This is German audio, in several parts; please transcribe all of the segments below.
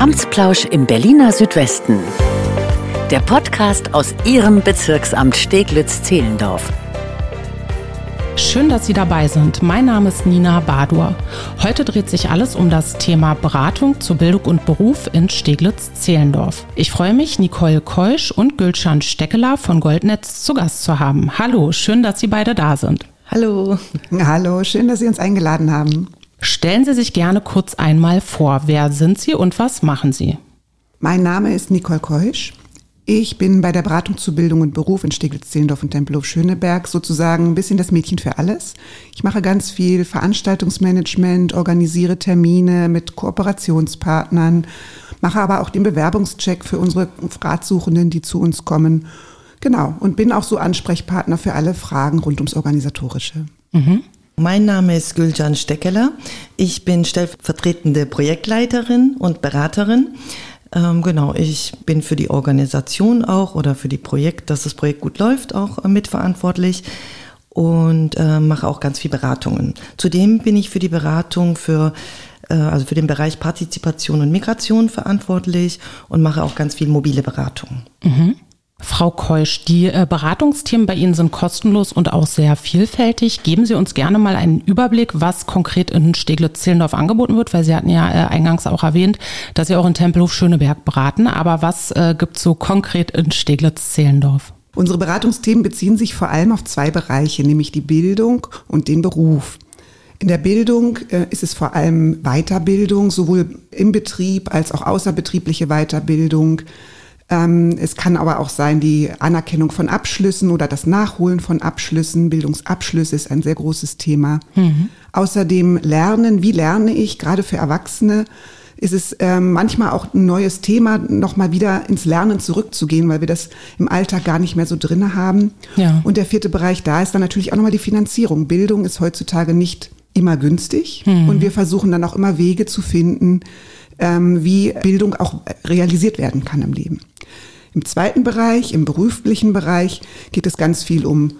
Amtsplausch im Berliner Südwesten. Der Podcast aus Ihrem Bezirksamt Steglitz-Zehlendorf. Schön, dass Sie dabei sind. Mein Name ist Nina Badur. Heute dreht sich alles um das Thema Beratung zu Bildung und Beruf in Steglitz-Zehlendorf. Ich freue mich, Nicole Keusch und Gülschan Steckeler von Goldnetz zu Gast zu haben. Hallo, schön, dass Sie beide da sind. Hallo. Hallo, schön, dass Sie uns eingeladen haben. Stellen Sie sich gerne kurz einmal vor. Wer sind Sie und was machen Sie? Mein Name ist Nicole Keusch. Ich bin bei der Beratung zu Bildung und Beruf in Steglitz-Zehlendorf und Tempelhof-Schöneberg sozusagen ein bisschen das Mädchen für alles. Ich mache ganz viel Veranstaltungsmanagement, organisiere Termine mit Kooperationspartnern, mache aber auch den Bewerbungscheck für unsere Ratsuchenden, die zu uns kommen. Genau, und bin auch so Ansprechpartner für alle Fragen rund ums Organisatorische. Mhm. Mein Name ist Gülcan Steckeler. Ich bin stellvertretende Projektleiterin und Beraterin. Ähm, genau, ich bin für die Organisation auch oder für die Projekt, dass das Projekt gut läuft, auch mitverantwortlich und äh, mache auch ganz viel Beratungen. Zudem bin ich für die Beratung für äh, also für den Bereich Partizipation und Migration verantwortlich und mache auch ganz viel mobile Beratung. Mhm. Frau Keusch, die äh, Beratungsthemen bei Ihnen sind kostenlos und auch sehr vielfältig. Geben Sie uns gerne mal einen Überblick, was konkret in Steglitz-Zehlendorf angeboten wird, weil Sie hatten ja äh, eingangs auch erwähnt, dass Sie auch in Tempelhof Schöneberg beraten. Aber was äh, gibt es so konkret in Steglitz-Zehlendorf? Unsere Beratungsthemen beziehen sich vor allem auf zwei Bereiche, nämlich die Bildung und den Beruf. In der Bildung ist es vor allem Weiterbildung, sowohl im Betrieb als auch außerbetriebliche Weiterbildung es kann aber auch sein die Anerkennung von Abschlüssen oder das Nachholen von Abschlüssen. Bildungsabschlüsse ist ein sehr großes Thema. Mhm. Außerdem Lernen, wie lerne ich, gerade für Erwachsene, ist es ähm, manchmal auch ein neues Thema, nochmal wieder ins Lernen zurückzugehen, weil wir das im Alltag gar nicht mehr so drinne haben. Ja. Und der vierte Bereich da ist dann natürlich auch nochmal die Finanzierung. Bildung ist heutzutage nicht immer günstig mhm. und wir versuchen dann auch immer Wege zu finden, ähm, wie Bildung auch realisiert werden kann im Leben. Im zweiten Bereich, im beruflichen Bereich, geht es ganz viel um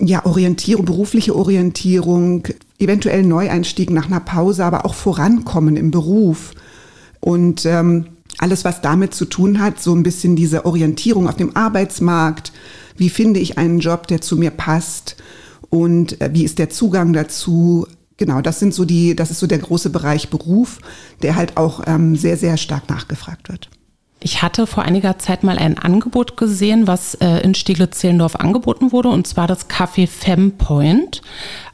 ja, Orientierung, berufliche Orientierung, eventuell Neueinstieg nach einer Pause, aber auch Vorankommen im Beruf. Und ähm, alles, was damit zu tun hat, so ein bisschen diese Orientierung auf dem Arbeitsmarkt. Wie finde ich einen Job, der zu mir passt? Und äh, wie ist der Zugang dazu? Genau, das sind so die, das ist so der große Bereich Beruf, der halt auch ähm, sehr, sehr stark nachgefragt wird. Ich hatte vor einiger Zeit mal ein Angebot gesehen, was äh, in Steglitz-Zehlendorf angeboten wurde, und zwar das Café Fempoint.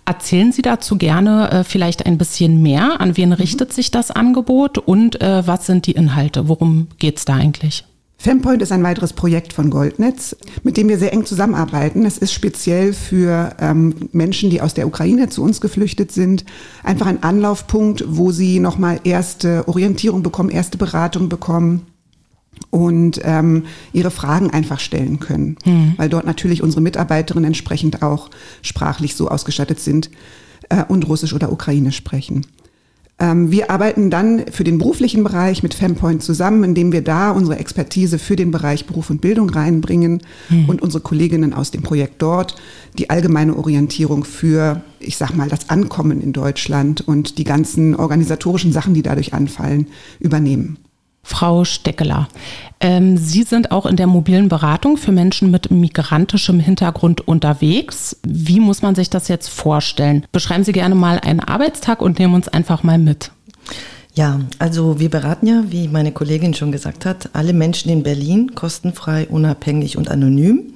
Erzählen Sie dazu gerne äh, vielleicht ein bisschen mehr. An wen richtet mhm. sich das Angebot und äh, was sind die Inhalte? Worum geht es da eigentlich? Fempoint ist ein weiteres Projekt von Goldnetz, mit dem wir sehr eng zusammenarbeiten. Es ist speziell für ähm, Menschen, die aus der Ukraine zu uns geflüchtet sind, einfach ein Anlaufpunkt, wo sie nochmal erste Orientierung bekommen, erste Beratung bekommen und ähm, ihre Fragen einfach stellen können, mhm. weil dort natürlich unsere Mitarbeiterinnen entsprechend auch sprachlich so ausgestattet sind äh, und Russisch oder Ukrainisch sprechen. Ähm, wir arbeiten dann für den beruflichen Bereich mit Fempoint zusammen, indem wir da unsere Expertise für den Bereich Beruf und Bildung reinbringen mhm. und unsere Kolleginnen aus dem Projekt dort die allgemeine Orientierung für, ich sag mal, das Ankommen in Deutschland und die ganzen organisatorischen Sachen, die dadurch anfallen, übernehmen. Frau Steckeler, ähm, Sie sind auch in der mobilen Beratung für Menschen mit migrantischem Hintergrund unterwegs. Wie muss man sich das jetzt vorstellen? Beschreiben Sie gerne mal einen Arbeitstag und nehmen uns einfach mal mit. Ja, also wir beraten ja, wie meine Kollegin schon gesagt hat, alle Menschen in Berlin kostenfrei, unabhängig und anonym.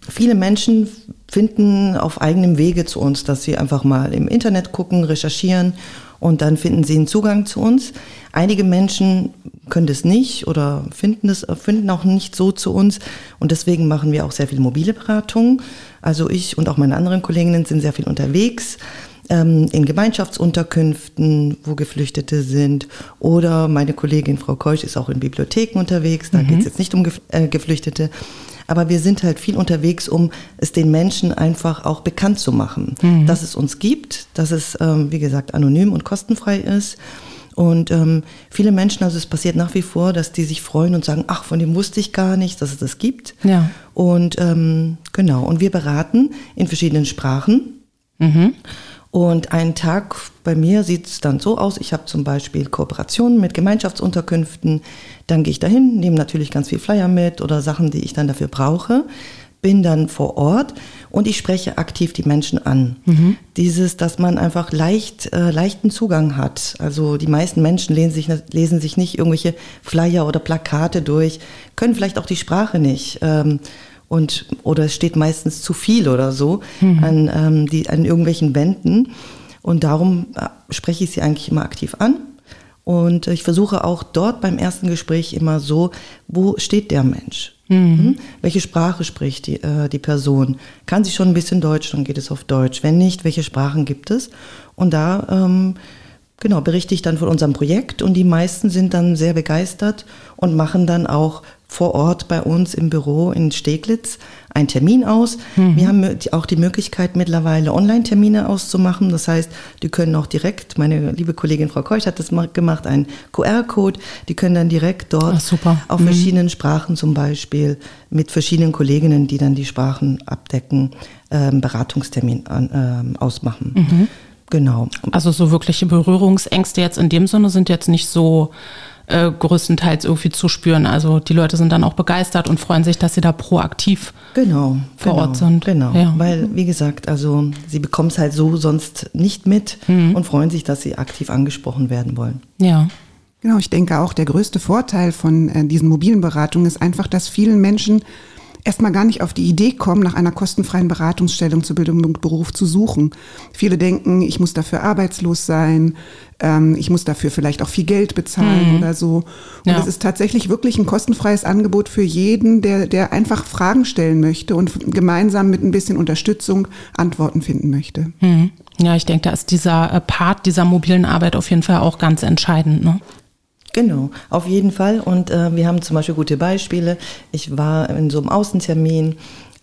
Viele Menschen finden auf eigenem Wege zu uns, dass sie einfach mal im Internet gucken, recherchieren und dann finden sie einen Zugang zu uns. Einige Menschen können das nicht oder finden es finden auch nicht so zu uns und deswegen machen wir auch sehr viel mobile Beratungen. Also ich und auch meine anderen Kolleginnen sind sehr viel unterwegs ähm, in Gemeinschaftsunterkünften, wo Geflüchtete sind. Oder meine Kollegin Frau Keusch ist auch in Bibliotheken unterwegs. Da mhm. geht es jetzt nicht um äh, Geflüchtete. Aber wir sind halt viel unterwegs, um es den Menschen einfach auch bekannt zu machen, mhm. dass es uns gibt, dass es, ähm, wie gesagt, anonym und kostenfrei ist. Und ähm, viele Menschen, also es passiert nach wie vor, dass die sich freuen und sagen, ach, von dem wusste ich gar nicht, dass es das gibt. Ja. Und ähm, genau, und wir beraten in verschiedenen Sprachen. Mhm. Und ein Tag bei mir sieht es dann so aus, ich habe zum Beispiel Kooperationen mit Gemeinschaftsunterkünften, dann gehe ich dahin, nehme natürlich ganz viel Flyer mit oder Sachen, die ich dann dafür brauche, bin dann vor Ort und ich spreche aktiv die Menschen an. Mhm. Dieses, dass man einfach leicht, äh, leichten Zugang hat. Also die meisten Menschen lesen sich, lesen sich nicht irgendwelche Flyer oder Plakate durch, können vielleicht auch die Sprache nicht. Ähm, und oder es steht meistens zu viel oder so mhm. an, ähm, die, an irgendwelchen Wänden. Und darum äh, spreche ich sie eigentlich immer aktiv an. Und ich versuche auch dort beim ersten Gespräch immer so, wo steht der Mensch? Mhm. mhm. Welche Sprache spricht die, äh, die Person? Kann sie schon ein bisschen Deutsch, dann geht es auf Deutsch. Wenn nicht, welche Sprachen gibt es? Und da ähm, genau berichte ich dann von unserem Projekt und die meisten sind dann sehr begeistert und machen dann auch vor Ort bei uns im Büro in Steglitz einen Termin aus. Mhm. Wir haben auch die Möglichkeit mittlerweile Online-Termine auszumachen. Das heißt, die können auch direkt, meine liebe Kollegin Frau Keuch hat das gemacht, einen QR-Code. Die können dann direkt dort Ach, auf mhm. verschiedenen Sprachen zum Beispiel mit verschiedenen Kolleginnen, die dann die Sprachen abdecken, ähm, Beratungstermin an, ähm, ausmachen. Mhm. Genau. Also so wirkliche Berührungsängste jetzt in dem Sinne sind jetzt nicht so äh, größtenteils irgendwie zu spüren. Also die Leute sind dann auch begeistert und freuen sich, dass sie da proaktiv genau, vor genau, Ort sind. Genau, ja. weil wie gesagt, also sie bekommen es halt so sonst nicht mit mhm. und freuen sich, dass sie aktiv angesprochen werden wollen. Ja. Genau, ich denke auch, der größte Vorteil von äh, diesen mobilen Beratungen ist einfach, dass vielen Menschen erstmal gar nicht auf die Idee kommen, nach einer kostenfreien Beratungsstellung zur Bildung und Beruf zu suchen. Viele denken, ich muss dafür arbeitslos sein, ähm, ich muss dafür vielleicht auch viel Geld bezahlen mhm. oder so. Und ja. es ist tatsächlich wirklich ein kostenfreies Angebot für jeden, der, der einfach Fragen stellen möchte und gemeinsam mit ein bisschen Unterstützung Antworten finden möchte. Mhm. Ja, ich denke, da ist dieser äh, Part dieser mobilen Arbeit auf jeden Fall auch ganz entscheidend. Ne? Genau, auf jeden Fall. Und äh, wir haben zum Beispiel gute Beispiele. Ich war in so einem Außentermin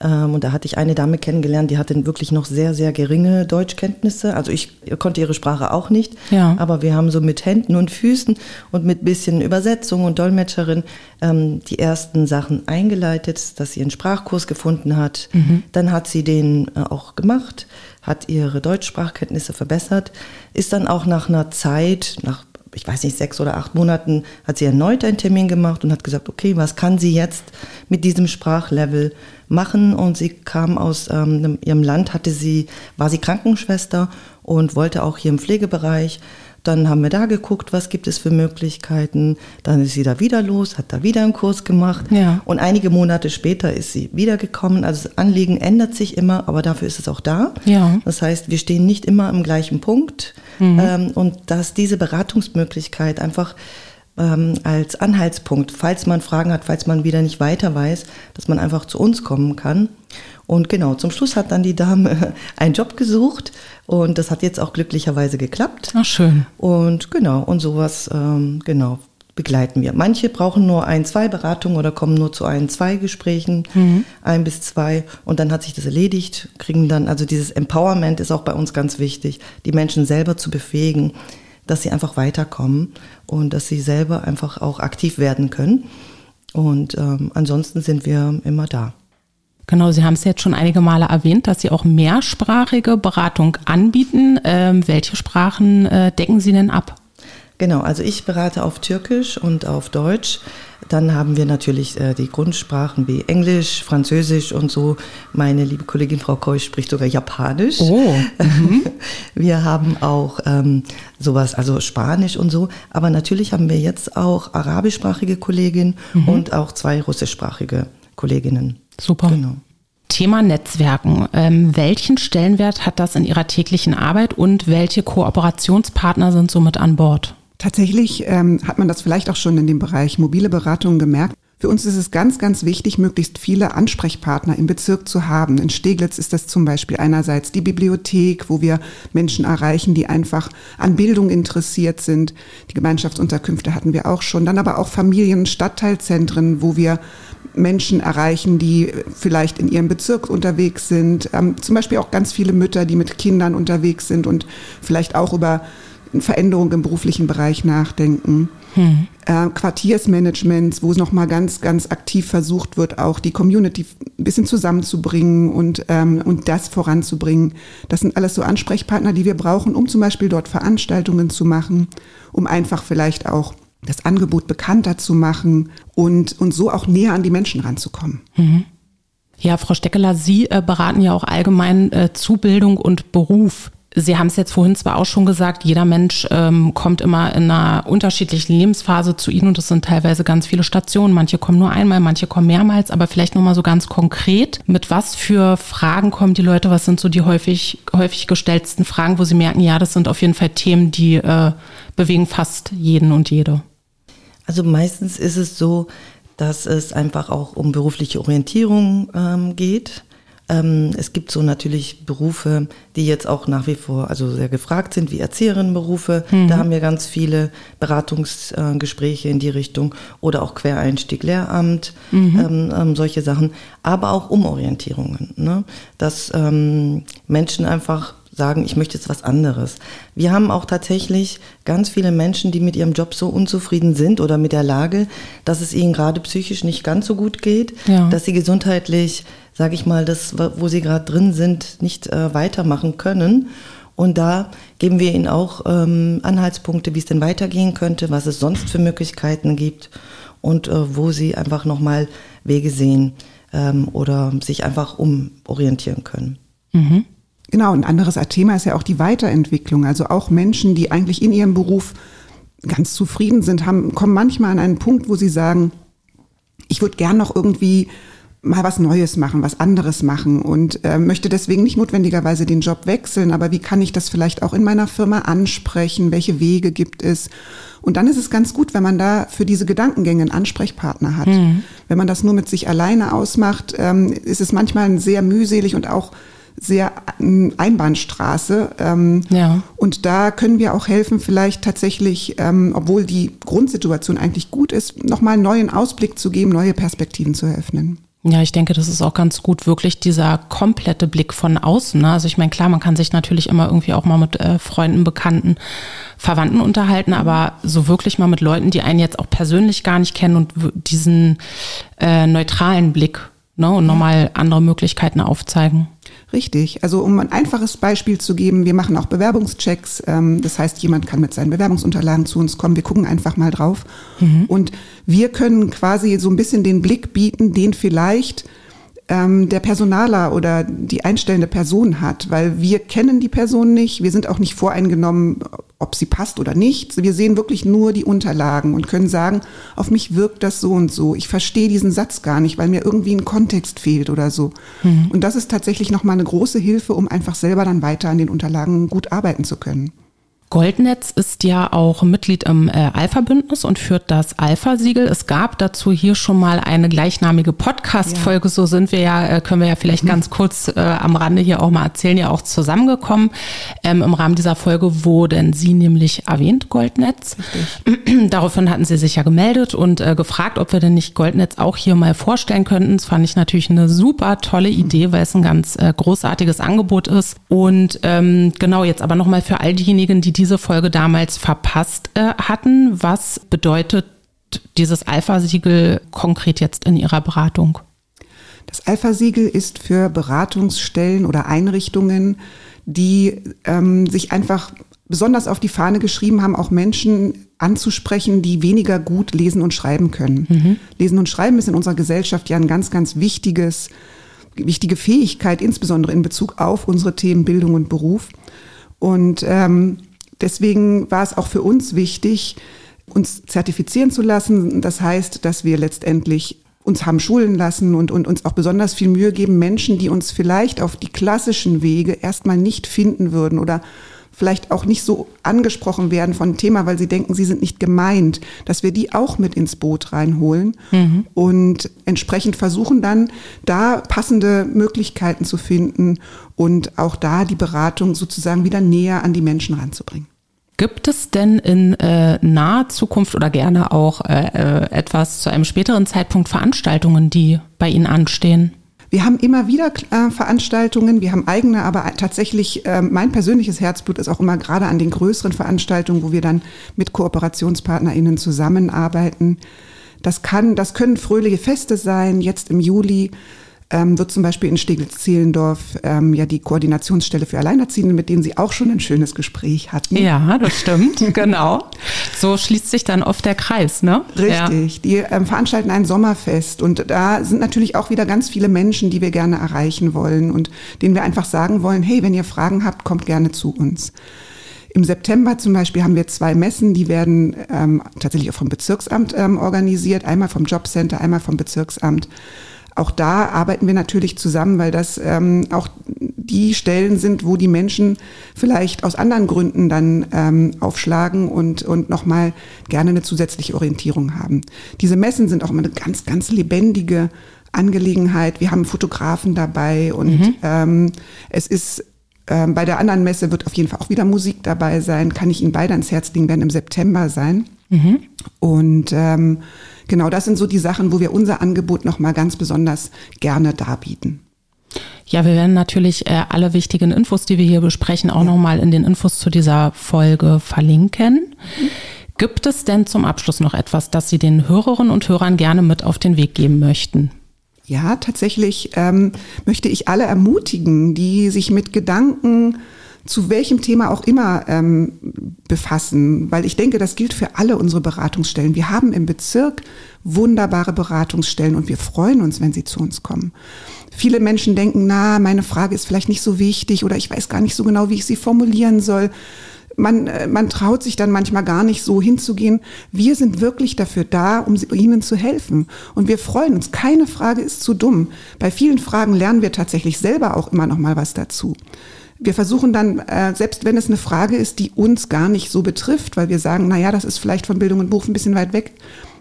ähm, und da hatte ich eine Dame kennengelernt, die hatte wirklich noch sehr, sehr geringe Deutschkenntnisse. Also ich konnte ihre Sprache auch nicht, ja. aber wir haben so mit Händen und Füßen und mit bisschen Übersetzung und Dolmetscherin ähm, die ersten Sachen eingeleitet, dass sie einen Sprachkurs gefunden hat. Mhm. Dann hat sie den äh, auch gemacht, hat ihre Deutschsprachkenntnisse verbessert, ist dann auch nach einer Zeit, nach ich weiß nicht, sechs oder acht Monaten hat sie erneut einen Termin gemacht und hat gesagt, okay, was kann sie jetzt mit diesem Sprachlevel machen? Und sie kam aus ähm, ihrem Land, hatte sie, war sie Krankenschwester und wollte auch hier im Pflegebereich dann haben wir da geguckt, was gibt es für Möglichkeiten. Dann ist sie da wieder los, hat da wieder einen Kurs gemacht. Ja. Und einige Monate später ist sie wiedergekommen. Also das Anliegen ändert sich immer, aber dafür ist es auch da. Ja. Das heißt, wir stehen nicht immer am gleichen Punkt. Mhm. Ähm, und dass diese Beratungsmöglichkeit einfach ähm, als Anhaltspunkt, falls man Fragen hat, falls man wieder nicht weiter weiß, dass man einfach zu uns kommen kann. Und genau, zum Schluss hat dann die Dame einen Job gesucht und das hat jetzt auch glücklicherweise geklappt. Ach schön. Und genau, und sowas, ähm, genau, begleiten wir. Manche brauchen nur ein, zwei Beratungen oder kommen nur zu ein, zwei Gesprächen, mhm. ein bis zwei und dann hat sich das erledigt, kriegen dann, also dieses Empowerment ist auch bei uns ganz wichtig, die Menschen selber zu befähigen, dass sie einfach weiterkommen und dass sie selber einfach auch aktiv werden können. Und ähm, ansonsten sind wir immer da. Genau, Sie haben es jetzt schon einige Male erwähnt, dass Sie auch mehrsprachige Beratung anbieten. Ähm, welche Sprachen äh, decken Sie denn ab? Genau, also ich berate auf Türkisch und auf Deutsch. Dann haben wir natürlich äh, die Grundsprachen wie Englisch, Französisch und so. Meine liebe Kollegin Frau Keusch spricht sogar Japanisch. Oh. Mhm. Wir haben auch ähm, sowas, also Spanisch und so. Aber natürlich haben wir jetzt auch arabischsprachige Kolleginnen mhm. und auch zwei russischsprachige Kolleginnen. Super. Genau. Thema Netzwerken. Ähm, welchen Stellenwert hat das in Ihrer täglichen Arbeit und welche Kooperationspartner sind somit an Bord? Tatsächlich ähm, hat man das vielleicht auch schon in dem Bereich mobile Beratung gemerkt. Für uns ist es ganz, ganz wichtig, möglichst viele Ansprechpartner im Bezirk zu haben. In Steglitz ist das zum Beispiel einerseits die Bibliothek, wo wir Menschen erreichen, die einfach an Bildung interessiert sind. Die Gemeinschaftsunterkünfte hatten wir auch schon. Dann aber auch Familien, Stadtteilzentren, wo wir Menschen erreichen, die vielleicht in ihrem Bezirk unterwegs sind. Ähm, zum Beispiel auch ganz viele Mütter, die mit Kindern unterwegs sind und vielleicht auch über Veränderung im beruflichen Bereich nachdenken. Hm. Äh, Quartiersmanagements, wo es nochmal ganz, ganz aktiv versucht wird, auch die Community ein bisschen zusammenzubringen und, ähm, und das voranzubringen. Das sind alles so Ansprechpartner, die wir brauchen, um zum Beispiel dort Veranstaltungen zu machen, um einfach vielleicht auch das Angebot bekannter zu machen und, und so auch näher an die Menschen ranzukommen. Mhm. Ja, Frau Steckeler, Sie äh, beraten ja auch allgemein äh, Zubildung und Beruf. Sie haben es jetzt vorhin zwar auch schon gesagt, jeder Mensch ähm, kommt immer in einer unterschiedlichen Lebensphase zu Ihnen und es sind teilweise ganz viele Stationen. Manche kommen nur einmal, manche kommen mehrmals, aber vielleicht nochmal so ganz konkret. Mit was für Fragen kommen die Leute? Was sind so die häufig, häufig gestellten Fragen, wo Sie merken, ja, das sind auf jeden Fall Themen, die äh, bewegen fast jeden und jede? Also meistens ist es so, dass es einfach auch um berufliche Orientierung ähm, geht. Ähm, es gibt so natürlich Berufe, die jetzt auch nach wie vor also sehr gefragt sind, wie Erzieherinnenberufe. Mhm. Da haben wir ganz viele Beratungsgespräche äh, in die Richtung oder auch Quereinstieg Lehramt, mhm. ähm, ähm, solche Sachen. Aber auch Umorientierungen, ne? dass ähm, Menschen einfach sagen, ich möchte jetzt was anderes. Wir haben auch tatsächlich ganz viele Menschen, die mit ihrem Job so unzufrieden sind oder mit der Lage, dass es ihnen gerade psychisch nicht ganz so gut geht, ja. dass sie gesundheitlich, sage ich mal, das, wo sie gerade drin sind, nicht äh, weitermachen können. Und da geben wir ihnen auch ähm, Anhaltspunkte, wie es denn weitergehen könnte, was es sonst für Möglichkeiten gibt und äh, wo sie einfach nochmal Wege sehen ähm, oder sich einfach umorientieren können. Mhm. Genau, ein anderes Thema ist ja auch die Weiterentwicklung. Also auch Menschen, die eigentlich in ihrem Beruf ganz zufrieden sind, haben, kommen manchmal an einen Punkt, wo sie sagen, ich würde gern noch irgendwie mal was Neues machen, was anderes machen und äh, möchte deswegen nicht notwendigerweise den Job wechseln, aber wie kann ich das vielleicht auch in meiner Firma ansprechen? Welche Wege gibt es? Und dann ist es ganz gut, wenn man da für diese Gedankengänge einen Ansprechpartner hat. Mhm. Wenn man das nur mit sich alleine ausmacht, ähm, ist es manchmal sehr mühselig und auch sehr Einbahnstraße. Ähm, ja. Und da können wir auch helfen, vielleicht tatsächlich, ähm, obwohl die Grundsituation eigentlich gut ist, nochmal einen neuen Ausblick zu geben, neue Perspektiven zu eröffnen. Ja, ich denke, das ist auch ganz gut, wirklich dieser komplette Blick von außen. Ne? Also ich meine, klar, man kann sich natürlich immer irgendwie auch mal mit äh, Freunden, Bekannten, Verwandten unterhalten, aber so wirklich mal mit Leuten, die einen jetzt auch persönlich gar nicht kennen und diesen äh, neutralen Blick ne? und nochmal andere Möglichkeiten aufzeigen. Richtig. Also um ein einfaches Beispiel zu geben, wir machen auch Bewerbungschecks. Ähm, das heißt, jemand kann mit seinen Bewerbungsunterlagen zu uns kommen. Wir gucken einfach mal drauf. Mhm. Und wir können quasi so ein bisschen den Blick bieten, den vielleicht ähm, der Personaler oder die einstellende Person hat, weil wir kennen die Person nicht, wir sind auch nicht voreingenommen, ob sie passt oder nicht. Wir sehen wirklich nur die Unterlagen und können sagen, auf mich wirkt das so und so. Ich verstehe diesen Satz gar nicht, weil mir irgendwie ein Kontext fehlt oder so. Mhm. Und das ist tatsächlich nochmal eine große Hilfe, um einfach selber dann weiter an den Unterlagen gut arbeiten zu können. Goldnetz ist ja auch Mitglied im äh, Alpha-Bündnis und führt das Alpha-Siegel. Es gab dazu hier schon mal eine gleichnamige Podcast-Folge. Ja. So sind wir ja, äh, können wir ja vielleicht mhm. ganz kurz äh, am Rande hier auch mal erzählen, ja auch zusammengekommen. Ähm, Im Rahmen dieser Folge wurden Sie nämlich erwähnt, Goldnetz. Richtig. Daraufhin hatten Sie sich ja gemeldet und äh, gefragt, ob wir denn nicht Goldnetz auch hier mal vorstellen könnten. Das fand ich natürlich eine super tolle Idee, weil es ein ganz äh, großartiges Angebot ist. Und ähm, genau, jetzt aber nochmal für all diejenigen, die diese Folge damals verpasst äh, hatten. Was bedeutet dieses Alpha-Siegel konkret jetzt in Ihrer Beratung? Das Alpha-Siegel ist für Beratungsstellen oder Einrichtungen, die ähm, sich einfach besonders auf die Fahne geschrieben haben, auch Menschen anzusprechen, die weniger gut lesen und schreiben können. Mhm. Lesen und Schreiben ist in unserer Gesellschaft ja ein ganz, ganz wichtiges, wichtige Fähigkeit, insbesondere in Bezug auf unsere Themen Bildung und Beruf. Und ähm, Deswegen war es auch für uns wichtig, uns zertifizieren zu lassen. Das heißt, dass wir letztendlich uns haben schulen lassen und, und uns auch besonders viel Mühe geben, Menschen, die uns vielleicht auf die klassischen Wege erstmal nicht finden würden oder vielleicht auch nicht so angesprochen werden von dem Thema, weil sie denken, sie sind nicht gemeint, dass wir die auch mit ins Boot reinholen mhm. und entsprechend versuchen dann da passende Möglichkeiten zu finden und auch da die Beratung sozusagen wieder näher an die Menschen ranzubringen. Gibt es denn in äh, naher Zukunft oder gerne auch äh, äh, etwas zu einem späteren Zeitpunkt Veranstaltungen, die bei Ihnen anstehen? Wir haben immer wieder äh, Veranstaltungen, wir haben eigene, aber tatsächlich äh, mein persönliches Herzblut ist auch immer gerade an den größeren Veranstaltungen, wo wir dann mit KooperationspartnerInnen zusammenarbeiten. Das kann, das können fröhliche Feste sein, jetzt im Juli ähm, wird zum Beispiel in Steglitz-Zehlendorf ähm, ja die Koordinationsstelle für Alleinerziehende, mit denen Sie auch schon ein schönes Gespräch hatten. Ja, das stimmt, genau. So schließt sich dann oft der Kreis, ne? Richtig. Ja. Die ähm, veranstalten ein Sommerfest und da sind natürlich auch wieder ganz viele Menschen, die wir gerne erreichen wollen und denen wir einfach sagen wollen, hey, wenn ihr Fragen habt, kommt gerne zu uns. Im September zum Beispiel haben wir zwei Messen, die werden ähm, tatsächlich auch vom Bezirksamt ähm, organisiert, einmal vom Jobcenter, einmal vom Bezirksamt. Auch da arbeiten wir natürlich zusammen, weil das ähm, auch die Stellen sind, wo die Menschen vielleicht aus anderen Gründen dann ähm, aufschlagen und, und nochmal gerne eine zusätzliche Orientierung haben. Diese Messen sind auch immer eine ganz, ganz lebendige Angelegenheit. Wir haben Fotografen dabei und mhm. ähm, es ist ähm, bei der anderen Messe wird auf jeden Fall auch wieder Musik dabei sein. Kann ich Ihnen beide ans Herz legen, werden im September sein. Mhm. Und ähm, genau das sind so die Sachen, wo wir unser Angebot nochmal ganz besonders gerne darbieten. Ja, wir werden natürlich äh, alle wichtigen Infos, die wir hier besprechen, auch ja. nochmal in den Infos zu dieser Folge verlinken. Mhm. Gibt es denn zum Abschluss noch etwas, das Sie den Hörerinnen und Hörern gerne mit auf den Weg geben möchten? Ja, tatsächlich ähm, möchte ich alle ermutigen, die sich mit Gedanken zu welchem Thema auch immer ähm, befassen, weil ich denke, das gilt für alle unsere Beratungsstellen. Wir haben im Bezirk wunderbare Beratungsstellen und wir freuen uns, wenn sie zu uns kommen. Viele Menschen denken, na, meine Frage ist vielleicht nicht so wichtig oder ich weiß gar nicht so genau, wie ich sie formulieren soll. Man, äh, man traut sich dann manchmal gar nicht so hinzugehen. Wir sind wirklich dafür da, um Ihnen zu helfen. Und wir freuen uns. Keine Frage ist zu dumm. Bei vielen Fragen lernen wir tatsächlich selber auch immer noch mal was dazu. Wir versuchen dann, äh, selbst wenn es eine Frage ist, die uns gar nicht so betrifft, weil wir sagen, na ja, das ist vielleicht von Bildung und Beruf ein bisschen weit weg,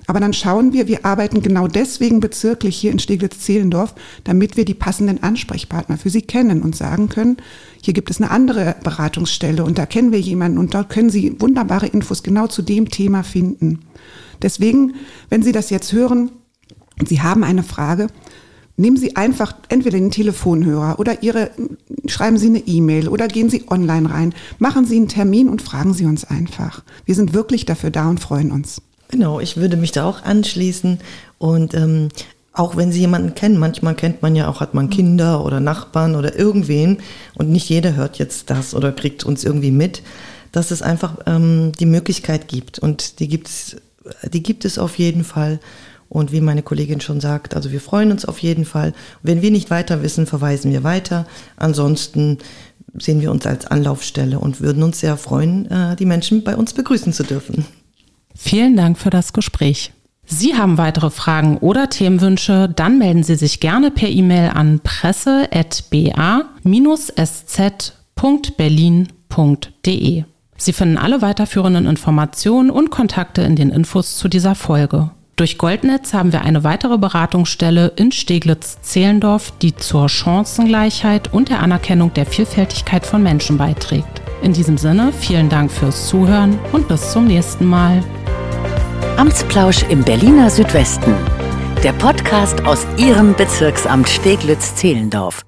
aber dann schauen wir, wir arbeiten genau deswegen bezirklich hier in Steglitz-Zehlendorf, damit wir die passenden Ansprechpartner für Sie kennen und sagen können, hier gibt es eine andere Beratungsstelle und da kennen wir jemanden und dort können Sie wunderbare Infos genau zu dem Thema finden. Deswegen, wenn Sie das jetzt hören, Sie haben eine Frage, Nehmen Sie einfach entweder den Telefonhörer oder Ihre, schreiben Sie eine E-Mail oder gehen Sie online rein. Machen Sie einen Termin und fragen Sie uns einfach. Wir sind wirklich dafür da und freuen uns. Genau, ich würde mich da auch anschließen und ähm, auch wenn Sie jemanden kennen, manchmal kennt man ja auch, hat man Kinder oder Nachbarn oder irgendwen und nicht jeder hört jetzt das oder kriegt uns irgendwie mit, dass es einfach ähm, die Möglichkeit gibt und die gibt es, die gibt es auf jeden Fall und wie meine Kollegin schon sagt, also wir freuen uns auf jeden Fall. Wenn wir nicht weiter wissen, verweisen wir weiter. Ansonsten sehen wir uns als Anlaufstelle und würden uns sehr freuen, äh, die Menschen bei uns begrüßen zu dürfen. Vielen Dank für das Gespräch. Sie haben weitere Fragen oder Themenwünsche, dann melden Sie sich gerne per E-Mail an presse.ba-sz.berlin.de. Sie finden alle weiterführenden Informationen und Kontakte in den Infos zu dieser Folge. Durch Goldnetz haben wir eine weitere Beratungsstelle in Steglitz-Zehlendorf, die zur Chancengleichheit und der Anerkennung der Vielfältigkeit von Menschen beiträgt. In diesem Sinne, vielen Dank fürs Zuhören und bis zum nächsten Mal. Amtsplausch im Berliner Südwesten. Der Podcast aus Ihrem Bezirksamt Steglitz-Zehlendorf.